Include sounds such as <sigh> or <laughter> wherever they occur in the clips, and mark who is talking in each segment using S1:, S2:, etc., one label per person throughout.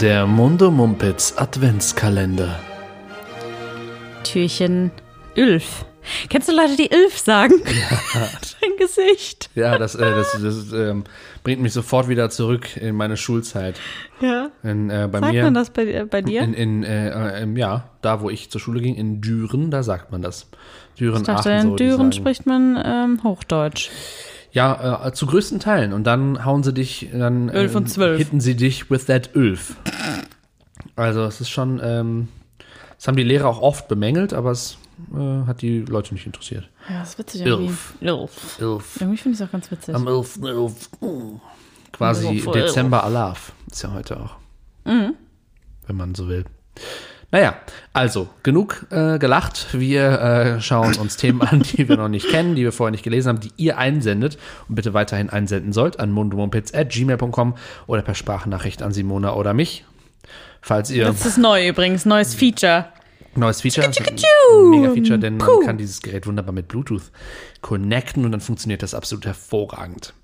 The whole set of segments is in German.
S1: Der Mundo Mumpitz Adventskalender.
S2: Türchen Ülf. Kennst du Leute, die Ülf sagen? Ja. <laughs> Dein Gesicht.
S1: Ja, das, äh, das, das ähm, bringt mich sofort wieder zurück in meine Schulzeit.
S2: Ja.
S1: In, äh, bei
S2: Sagt
S1: mir,
S2: man das bei, äh, bei dir?
S1: In, in, äh, ähm, ja, da wo ich zur Schule ging, in Düren, da sagt man das. Düren,
S2: ich dachte,
S1: Aachen,
S2: in Düren spricht man ähm, Hochdeutsch.
S1: Ja, äh, zu größten Teilen. Und dann hauen sie dich, dann
S2: Ölf
S1: ähm,
S2: und zwölf.
S1: hitten sie dich with that Ölf. Also es ist schon, ähm, das haben die Lehrer auch oft bemängelt, aber es äh, hat die Leute nicht interessiert.
S2: Ja, das ist witzig irgendwie.
S1: Ülf.
S2: Ülf.
S1: Ölf.
S2: Irgendwie finde ich es auch ganz witzig.
S1: Am 11. 11. uh. Quasi
S2: elf.
S1: Dezember Alaf. Ist ja heute auch.
S2: Mhm.
S1: Wenn man so will. Naja, also genug äh, gelacht. Wir äh, schauen uns Themen an, die wir noch nicht kennen, die wir vorher nicht gelesen haben, die ihr einsendet und bitte weiterhin einsenden sollt an mundomumpitz.gmail.com oder per Sprachnachricht an Simona oder mich. Falls ihr
S2: Das ist neu übrigens, neues Feature.
S1: Neues Feature. Ein Mega Feature, denn man kann dieses Gerät wunderbar mit Bluetooth connecten und dann funktioniert das absolut hervorragend.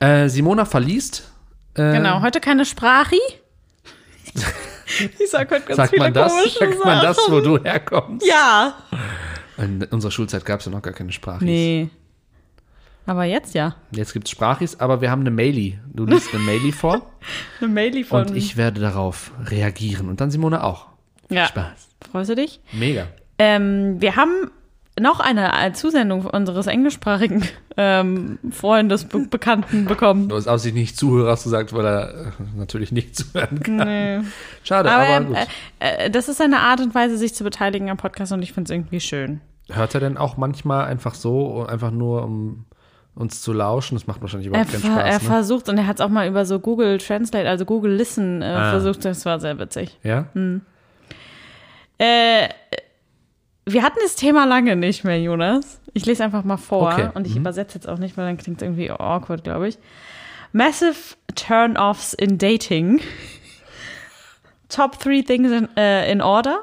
S1: Äh, Simona verliest. Äh,
S2: Genau, heute keine Sprachi. ich sag heute ganz
S1: Sagt
S2: viele
S1: man das?
S2: komische
S1: Sagt man das, wo du herkommst?
S2: Ja.
S1: In unserer Schulzeit gab es ja noch gar keine Sprachis.
S2: Nee. Aber jetzt ja.
S1: Jetzt gibt es Sprachis, aber wir haben eine Maili. Du liest eine Maili vor <laughs>
S2: Eine Mail von.
S1: und ich werde darauf reagieren. Und dann Simone auch.
S2: ja.
S1: Spaß.
S2: Freust du dich?
S1: Mega.
S2: Ähm, wir haben noch eine äh, Zusendung unseres englischsprachigen ähm, Freundes, Be Bekannten bekommen.
S1: Du hast aus sich nicht Zuhörer hast du gesagt, weil er äh, natürlich nicht zuhören kann.
S2: Nee.
S1: Schade, aber,
S2: Aber
S1: gut.
S2: äh, äh, das ist eine Art und Weise, sich zu beteiligen am Podcast und ich finde es irgendwie schön.
S1: Hört er denn auch manchmal einfach so, einfach nur um uns zu lauschen? Das macht wahrscheinlich
S2: Er,
S1: überhaupt keinen
S2: ver er
S1: Spaß, ne?
S2: versucht, und er hat es auch mal über so Google Translate, also Google Listen äh,
S1: Ah.
S2: versucht, das war sehr witzig.
S1: Ja?
S2: Äh, wir hatten das Thema lange nicht mehr, Jonas. Ich lese einfach mal vor
S1: Okay,
S2: und ich
S1: mhm.
S2: übersetze jetzt auch nicht, weil dann klingt es irgendwie awkward, glaube ich. Massive Turn-offs in Dating. <laughs> Top three things in, äh, in order.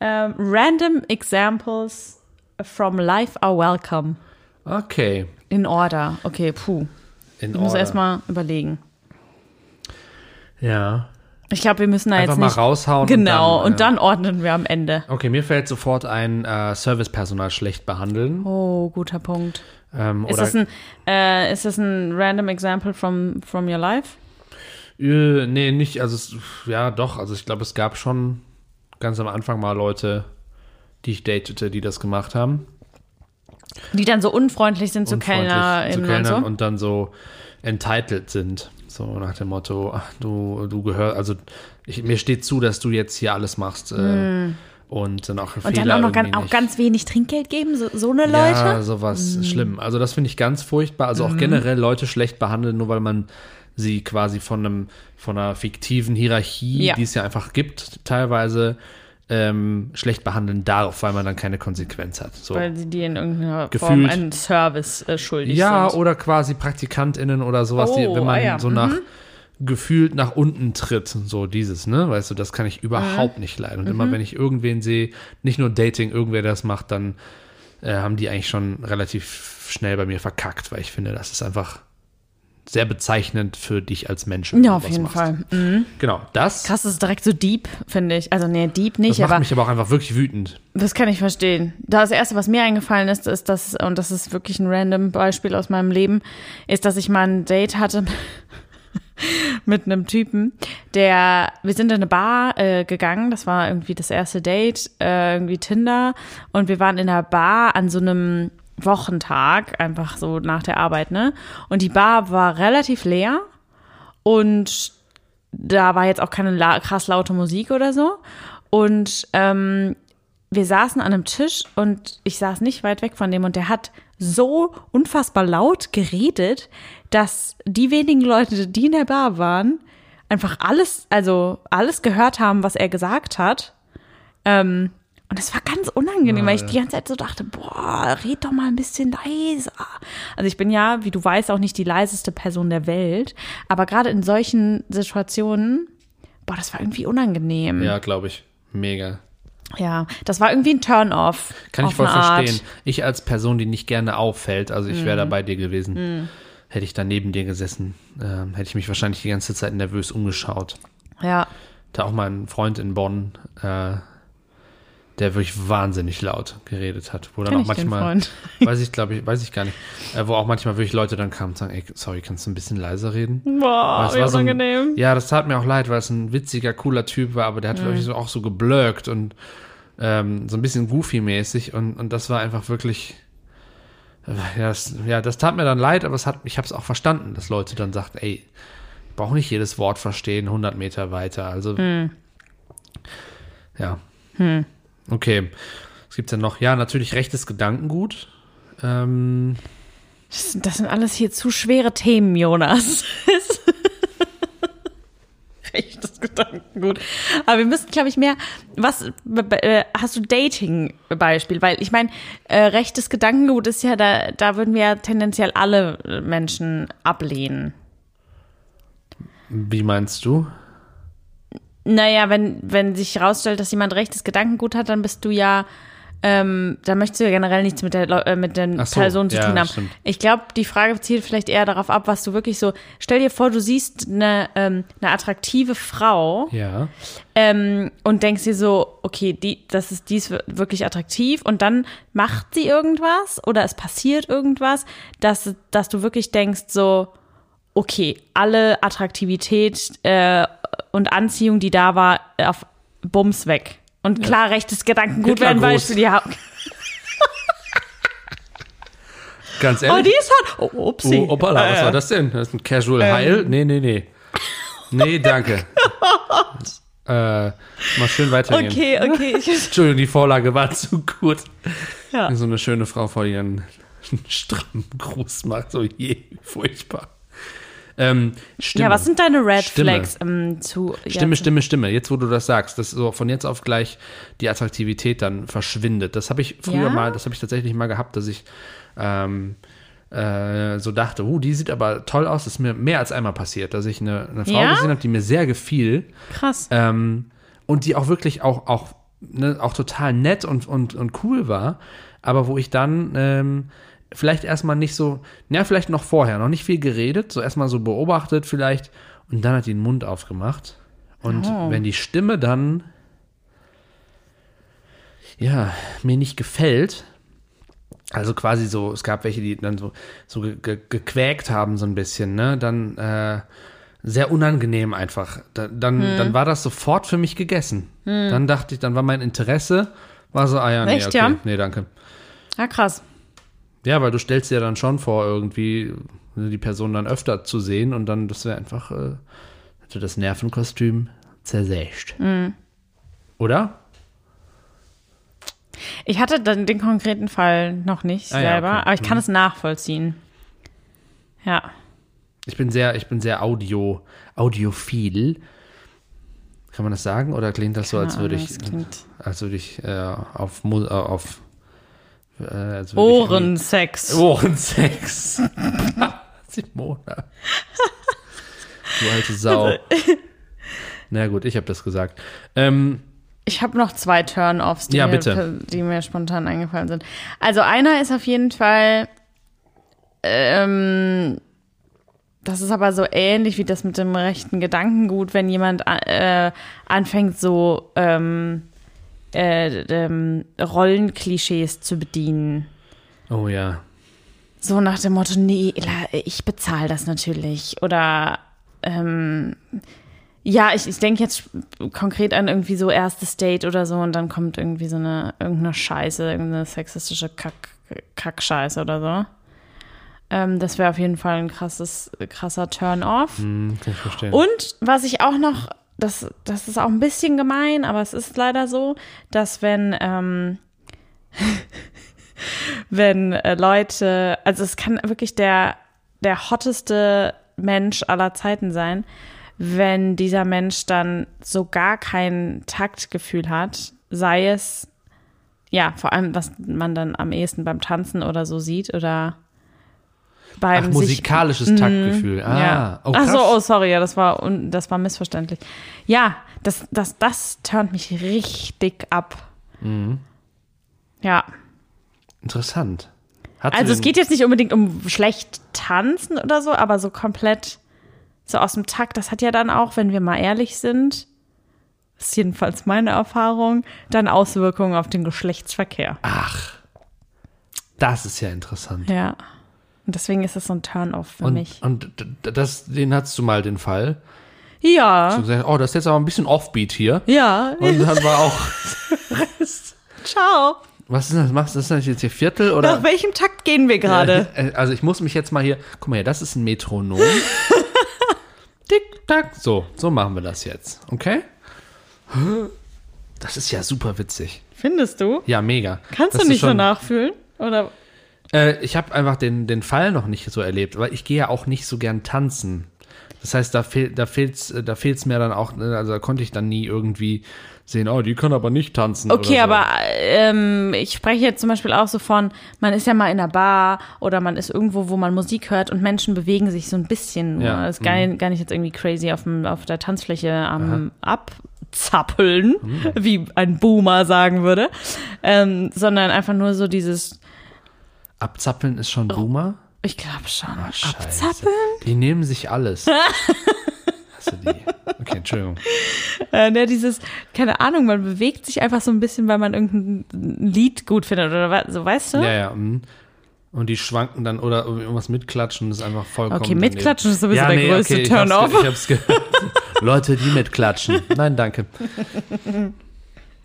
S2: Ähm, random examples from life are welcome.
S1: Okay.
S2: In order. Okay, puh.
S1: In
S2: Ich muss
S1: Order.
S2: erstmal überlegen.
S1: Ja.
S2: Ich glaube, wir müssen da
S1: Einfach
S2: jetzt
S1: mal
S2: nicht.
S1: raushauen.
S2: Genau,
S1: Und
S2: und
S1: dann,
S2: dann ordnen wir am Ende.
S1: äh, okay, mir fällt sofort ein äh, Servicepersonal schlecht behandeln.
S2: Oh, guter Punkt.
S1: Ähm,
S2: Ist das, ein, äh, ist das ein random example from, from your life?
S1: äh, nee, nicht. Also, es, ja, doch. Also, ich glaube, es gab schon ganz am Anfang mal Leute, die ich datete, die das gemacht haben.
S2: Die dann so unfreundlich sind zu KellnerInnen
S1: zu
S2: und
S1: Kellnern
S2: so?
S1: und dann so entitled sind. So nach dem Motto, ach, du, du gehörst, also ich, mir steht zu, dass du jetzt hier alles machst. Äh, Und dann auch
S2: Hm. Und
S1: Fehler
S2: dann auch noch ganz, auch ganz wenig Trinkgeld geben? So, so eine
S1: Ja,
S2: Leute? Hm.
S1: sowas schlimm. Also das finde ich ganz furchtbar. Also auch generell Leute schlecht behandeln, nur weil man sie quasi von einem von einer fiktiven Hierarchie,
S2: Ja.
S1: die es ja einfach gibt, teilweise ähm, schlecht behandeln darf, weil man dann keine Konsequenz hat. So.
S2: Weil sie dir in irgendeiner Form
S1: Gefühlt-
S2: einen Service äh, schuldig
S1: Ja,
S2: sind.
S1: oder quasi PraktikantInnen oder sowas, die,
S2: Oh,
S1: wenn man
S2: ah ja,
S1: so nach gefühlt nach unten tritt, so dieses, ne? Weißt du, das kann ich überhaupt nicht leiden. Und immer wenn ich irgendwen sehe, nicht nur Dating, irgendwer das macht, dann äh, haben die eigentlich schon relativ schnell bei mir verkackt, weil ich finde, das ist einfach sehr bezeichnend für dich als Mensch.
S2: Ja, auf jeden
S1: machst.
S2: Fall. Mhm.
S1: Genau, das,
S2: Krass, das ist direkt so deep, finde ich. Also, nee, deep
S1: das
S2: nicht,
S1: macht
S2: aber
S1: mich aber auch einfach wirklich wütend.
S2: das kann ich verstehen. Das erste, was mir eingefallen ist, ist, dass, und das ist wirklich ein random Beispiel aus meinem Leben, ist, dass ich mal ein Date hatte <laughs> mit einem Typen, der, wir sind in eine Bar äh, gegangen, das war irgendwie das erste Date, äh, irgendwie Tinder, und wir waren in einer Bar an so einem Wochentag, einfach so nach der Arbeit, ne? Und die Bar war relativ leer und da war jetzt auch keine la krass laute Musik oder so. Und ähm, wir saßen an einem Tisch und ich saß nicht weit weg von dem und der hat so unfassbar laut geredet, dass die wenigen Leute, die in der Bar waren, einfach alles, also alles gehört haben, was er gesagt hat. Ähm, und das war ganz unangenehm, weil ich die ganze Zeit so dachte, boah, red doch mal ein bisschen leiser. Also ich bin ja, wie du weißt, auch nicht die leiseste Person der Welt, aber gerade in solchen Situationen, boah, das war irgendwie unangenehm.
S1: Ja, glaube ich. Mega.
S2: Ja, das war irgendwie ein Turn-off.
S1: Kann ich voll
S2: Art. Mhm.
S1: verstehen. Ich als Person, die nicht gerne auffällt, also ich wäre da bei dir gewesen, hätte ich da neben dir gesessen, ähm, hätte ich mich wahrscheinlich die ganze Zeit nervös umgeschaut.
S2: Ja.
S1: Da auch mein Freund in Bonn, äh, der wirklich wahnsinnig laut geredet hat. Wo dann
S2: Kenn
S1: auch manchmal, <laughs> weiß ich, glaube ich, weiß ich gar nicht, äh, wo auch manchmal wirklich Leute dann kamen und sagen, ey, sorry, kannst du ein bisschen leiser reden?
S2: Boah,
S1: es
S2: wie
S1: war so ein-
S2: unangenehm.
S1: Ja, das tat mir auch leid, weil es ein witziger, cooler Typ war, aber der hat
S2: Mhm.
S1: wirklich so auch so geblöckt und ähm, so ein bisschen goofy-mäßig und, und das war einfach wirklich. äh, Ja das, ja, das tat mir dann leid, aber es hat, ich habe es auch verstanden, dass Leute dann sagten, ey, ich brauche nicht jedes Wort verstehen, 100 Meter weiter. Also,
S2: Hm.
S1: ja. Okay. Was gibt's denn noch? Ja, natürlich rechtes Gedankengut. Ähm,
S2: Das, das sind alles hier zu schwere Themen, Jonas. <laughs> Rechtes Gedankengut. Aber wir müssen, glaube ich, mehr. Was äh, hast du Dating-Beispiel? Weil ich meine, äh, rechtes Gedankengut ist ja da, da würden wir ja tendenziell alle Menschen ablehnen.
S1: wie meinst du?
S2: Naja, wenn, wenn sich herausstellt, dass jemand rechtes Gedankengut hat, dann bist du ja, ähm, dann möchtest du ja generell nichts mit der äh, mit den
S1: so,
S2: Personen zu
S1: ja,
S2: tun haben.
S1: stimmt.
S2: Ich glaube, die Frage zielt vielleicht eher darauf ab, was du wirklich so. Stell dir vor, du siehst eine, ähm, eine attraktive Frau
S1: Ja.
S2: ähm, und denkst dir so, okay, die, das ist, die ist wirklich attraktiv und dann macht sie irgendwas oder es passiert irgendwas, dass, dass du wirklich denkst so, okay, alle Attraktivität äh, und Anziehung, die da war, auf Bums weg. Und klar, rechtes Gedankengut wäre ein. Beispiel. Ja.
S1: Ganz
S2: Oh,
S1: ehrlich.
S2: die ist hot. Oh, upsie.
S1: Oh, hoppala, was
S2: Äh,
S1: war das denn? Das ist ein Casual
S2: Ähm.
S1: Heil? Nee, nee, nee. Nee, danke. <laughs> äh, mal schön weitergehen.
S2: Okay, okay. <laughs>
S1: Entschuldigung, die Vorlage war zu gut.
S2: ja.
S1: So eine schöne Frau vor ihren strammen Gruß macht, so je, furchtbar. Ähm, Stimme.
S2: ja, was sind deine Red
S1: Stimme.
S2: Flags ähm, zu.
S1: Stimme,
S2: ja,
S1: Stimme, Stimme. Jetzt, wo du das sagst, dass so von jetzt auf gleich die Attraktivität dann verschwindet. Das habe ich früher
S2: Ja?
S1: mal, das habe ich tatsächlich mal gehabt, dass ich ähm, äh, so dachte, uh, die sieht aber toll aus. Das ist mir mehr als einmal passiert, dass ich eine, eine Frau
S2: Ja?
S1: gesehen habe, die mir sehr gefiel
S2: Krass.
S1: ähm, und die auch wirklich auch, auch, ne, auch total nett und, und, und cool war, aber wo ich dann ähm, vielleicht erstmal nicht so, ja, vielleicht noch vorher, noch nicht viel geredet, so erstmal so beobachtet vielleicht und dann hat die den Mund aufgemacht. Und
S2: Oh.
S1: wenn die Stimme dann, ja, mir nicht gefällt, also quasi so, es gab welche, die dann so, so ge ge gequäkt haben, so ein bisschen, ne? Dann äh, sehr unangenehm einfach. Da, dann,
S2: Hm.
S1: dann war das sofort für mich gegessen. Dann dachte ich, dann war mein Interesse, war so, ah ja, nee,
S2: Echt,
S1: okay,
S2: ja?
S1: nee, danke.
S2: Ja, krass.
S1: Ja, weil du stellst dir dann schon vor, irgendwie die Person dann öfter zu sehen und dann, das wäre einfach, äh, hätte das Nervenkostüm zersägt.
S2: Hm.
S1: Oder?
S2: Ich hatte dann den konkreten Fall noch nicht
S1: Ah, ja,
S2: selber,
S1: okay.
S2: aber ich kann es nachvollziehen. Ja.
S1: Ich bin sehr, ich bin sehr audio, audiophil. Kann man das sagen? Oder klingt das so, als würde
S2: Ahnung,
S1: ich, als würde ich äh, auf, äh, auf äh,
S2: Ohrensex.
S1: Ohrensex. <laughs> Simona. Du alte Sau. <laughs> Na gut, ich habe das gesagt. Ähm,
S2: Ich habe noch zwei Turn-Offs, die,
S1: Ja,
S2: die mir spontan eingefallen sind. Also einer ist auf jeden Fall, ähm, das ist aber so ähnlich wie das mit dem rechten Gedankengut, wenn jemand äh, anfängt, so ähm, äh, ähm, Rollenklischees zu bedienen.
S1: oh ja.
S2: So nach dem Motto, nee, ich bezahle das natürlich. Oder ähm, ja, ich, ich denke jetzt konkret an irgendwie so erstes Date oder so und dann kommt irgendwie so eine irgendeine Scheiße, irgendeine sexistische Kack, Kackscheiße oder so. Ähm, das wäre auf jeden Fall ein krasses, krasser Turn-off.
S1: Hm, kann ich verstehen.
S2: Und was ich auch noch, das, das ist auch ein bisschen gemein, aber es ist leider so, dass wenn, ähm, <laughs> wenn äh, Leute, also es kann wirklich der, der hotteste Mensch aller Zeiten sein, wenn dieser Mensch dann so gar kein Taktgefühl hat, sei es, ja, vor allem, was man dann am ehesten beim Tanzen oder so sieht oder beim
S1: Ach,
S2: sich
S1: musikalisches Taktgefühl. Ah,
S2: ja.
S1: oh,
S2: Ach so, oh, sorry, ja, das war, das war missverständlich. Ja, das, das, das turnt mich richtig ab.
S1: Mhm.
S2: Ja.
S1: Interessant. Hat
S2: Also es geht jetzt nicht unbedingt um schlecht tanzen oder so, aber so komplett so aus dem Takt, das hat ja dann auch, wenn wir mal ehrlich sind, ist jedenfalls meine Erfahrung, dann Auswirkungen auf den Geschlechtsverkehr.
S1: Ach, das ist ja interessant.
S2: Ja. Und deswegen ist es so ein Turn-off für
S1: Und,
S2: mich.
S1: und das, den hattest du mal den Fall.
S2: Ja.
S1: Du gesagt, oh, das ist jetzt aber ein bisschen Offbeat hier.
S2: Ja.
S1: Und dann war auch, <laughs>
S2: Ciao.
S1: was ist das? Machst du das jetzt hier Viertel oder?
S2: Nach welchem Takt gehen wir gerade?
S1: Äh, Also ich muss mich jetzt mal hier, guck mal hier, das ist ein Metronom. <laughs> Tick, tack. So, so machen wir das jetzt. Okay? Das ist ja super witzig.
S2: Findest du?
S1: Ja, mega.
S2: Kannst
S1: das
S2: du nicht so
S1: schon-
S2: nachfühlen? Oder?
S1: Äh, ich habe einfach den, den Fall noch nicht so erlebt, weil ich gehe ja auch nicht so gern tanzen. Das heißt, da fehlt da fehlt's äh, da fehlt's mir dann auch, ne, also da konnte ich dann nie irgendwie sehen, oh, die kann aber nicht tanzen.
S2: Okay,
S1: so.
S2: aber ähm, ich spreche jetzt zum Beispiel auch so von, man ist ja mal in einer Bar oder man ist irgendwo, wo man Musik hört und Menschen bewegen sich so ein bisschen. nur.
S1: Ja,
S2: Das ist gar, nicht, gar nicht jetzt irgendwie crazy auf, dem, auf der Tanzfläche am Abzappeln,
S1: Mhm.
S2: wie ein Boomer sagen würde, ähm, sondern einfach nur so dieses,
S1: Abzappeln ist schon Boomer?
S2: ich glaube schon,
S1: scheiße.
S2: Abzappeln?
S1: Die nehmen sich alles. <laughs> Hast du die? Okay, Entschuldigung.
S2: Äh, ne, dieses, keine Ahnung, man bewegt sich einfach so ein bisschen, weil man irgendein Lied gut findet oder so, weißt du?
S1: Ja, ja. mhm. Und die schwanken dann oder irgendwas mitklatschen, das ist einfach vollkommen.
S2: Okay, mitklatschen ist sowieso
S1: daneben.
S2: der größte
S1: hab's
S2: Turn-off.
S1: Ich hab's gehört. <laughs> Leute, die mitklatschen. Nein, danke. <laughs>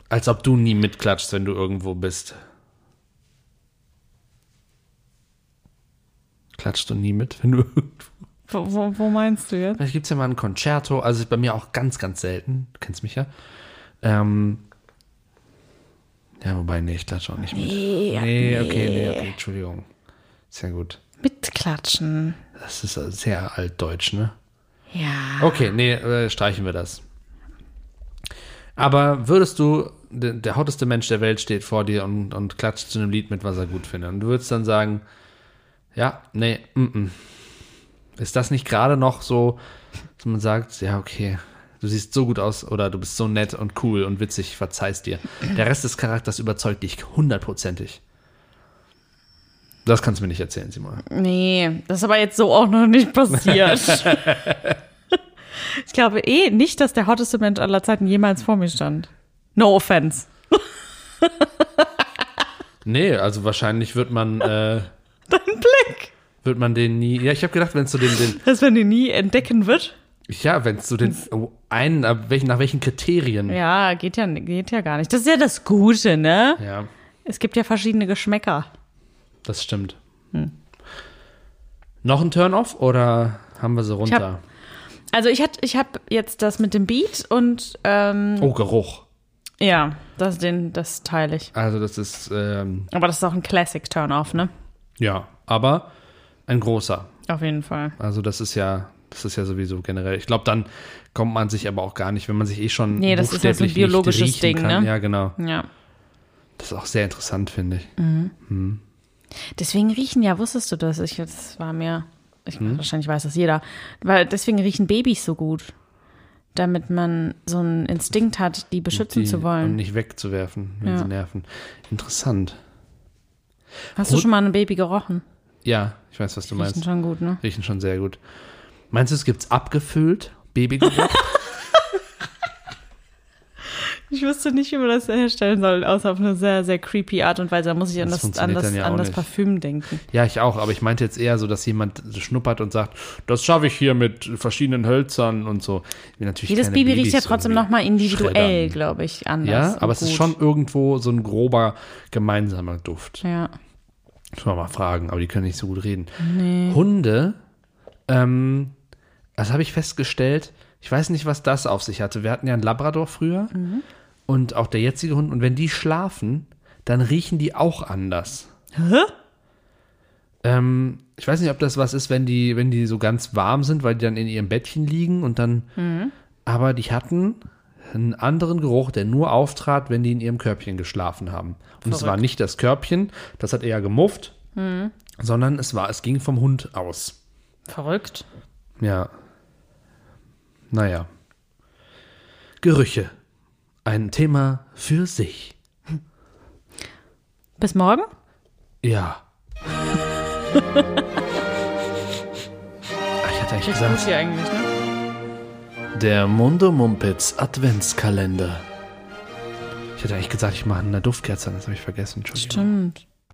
S1: Als ob du nie mitklatschst, wenn du irgendwo bist. Klatschst du nie mit, wenn du
S2: Wo, wo, wo meinst du jetzt?
S1: Vielleicht gibt es ja mal ein Concerto, also ist bei mir auch ganz, ganz selten. Du kennst mich ja. Ähm, ja, wobei, nee, ich klatsche auch nicht mit.
S2: Nee,
S1: nee, okay, nee, okay, Entschuldigung. Sehr gut.
S2: Mitklatschen.
S1: Das ist sehr altdeutsch, ne?
S2: Ja.
S1: Okay, nee, äh, streichen wir das. Aber würdest du, der, der hotteste Mensch der Welt steht vor dir und, und klatscht zu einem Lied mit, was er gut findet. Und du würdest dann sagen, ja, nee, mm, mm. Ist das nicht gerade noch so, dass man sagt, ja, okay, du siehst so gut aus oder du bist so nett und cool und witzig, verzeihst dir. Der Rest des Charakters überzeugt dich hundertprozentig. Das kannst du mir nicht erzählen, Simon.
S2: Nee, das ist aber jetzt so auch noch nicht passiert. ich glaube eh nicht, dass der hotteste Mensch aller Zeiten jemals vor mir stand. No offense.
S1: Nee, also wahrscheinlich wird man, äh,
S2: Dein Blick.
S1: Wird man den nie. Ja, ich habe gedacht, wenn es so den, den
S2: Dass man den nie entdecken wird.
S1: ja, wenn es so den oh, einen, nach welchen, nach welchen Kriterien.
S2: Ja, geht ja, geht ja gar nicht. Das ist ja das Gute, ne?
S1: ja
S2: Es gibt ja verschiedene Geschmäcker.
S1: das stimmt. Noch ein Turn-off oder haben wir sie runter?
S2: Also ich hatte, ich habe jetzt das mit dem Beat und ähm,
S1: oh, Geruch.
S2: ja, das, den, das teile ich.
S1: Also das ist ähm,
S2: Aber das ist auch ein Classic Turn-off, ne?
S1: ja, aber ein großer.
S2: Auf jeden Fall.
S1: Also das ist ja, das ist ja sowieso generell. Ich glaube, dann kommt man sich aber auch gar nicht, wenn man sich eh schon
S2: Nee, das ist ja so ein biologisches Ding,
S1: kann.
S2: ne?
S1: Ja, genau.
S2: Ja.
S1: Das ist auch sehr interessant, finde ich.
S2: Deswegen riechen ja, wusstest du das? Ich, das war mir, ich, wahrscheinlich weiß das jeder, weil deswegen riechen Babys so gut. Damit man so einen Instinkt hat, die beschützen
S1: Die,
S2: zu
S1: Und
S2: wollen.
S1: nicht wegzuwerfen, wenn
S2: Ja.
S1: sie nerven. Interessant.
S2: Hast du schon mal ein Baby gerochen?
S1: Ja, ich weiß, was du
S2: Riechen
S1: meinst.
S2: schon gut, ne?
S1: Riechen schon sehr gut. Meinst du, es gibt's abgefüllt? Babygeruch? <laughs>
S2: Ich wüsste nicht, wie man das herstellen soll, außer auf eine sehr, sehr creepy Art und Weise. Da muss ich an
S1: Das
S2: das, an das,
S1: ja
S2: an das. Parfüm denken.
S1: ja, ich auch, aber ich meinte jetzt eher so, dass jemand schnuppert und sagt, das schaffe ich hier mit verschiedenen Hölzern und so. Natürlich
S2: Jedes Baby
S1: Babys
S2: riecht ja trotzdem nochmal individuell, glaube ich, anders.
S1: Ja, aber es ist schon irgendwo so ein grober gemeinsamer Duft.
S2: Ja.
S1: Muss man mal fragen, aber die können nicht so gut reden. Hunde, ähm, das habe ich festgestellt. Ich weiß nicht, was das auf sich hatte. Wir hatten ja einen Labrador früher und auch der jetzige Hund. Und wenn die schlafen, dann riechen die auch anders.
S2: Hä?
S1: Ähm, ich weiß nicht, ob das was ist, wenn die, wenn die so ganz warm sind, weil die dann in ihrem Bettchen liegen und dann. Aber die hatten einen anderen Geruch, der nur auftrat, wenn die in ihrem Körbchen geschlafen haben. Und es war
S2: Verrückt.
S1: nicht das Körbchen, das hat eher gemufft, sondern es war, es ging vom Hund aus.
S2: Verrückt.
S1: Ja. Naja. Gerüche. Ein Thema für sich.
S2: Bis morgen?
S1: Ja. <laughs> Ich hatte eigentlich gesagt,
S2: hier eigentlich, ne?
S1: Der Mundo Mumpitz Adventskalender. Ich hätte eigentlich gesagt, ich mache eine Duftkerze, das habe ich vergessen.
S2: Stimmt.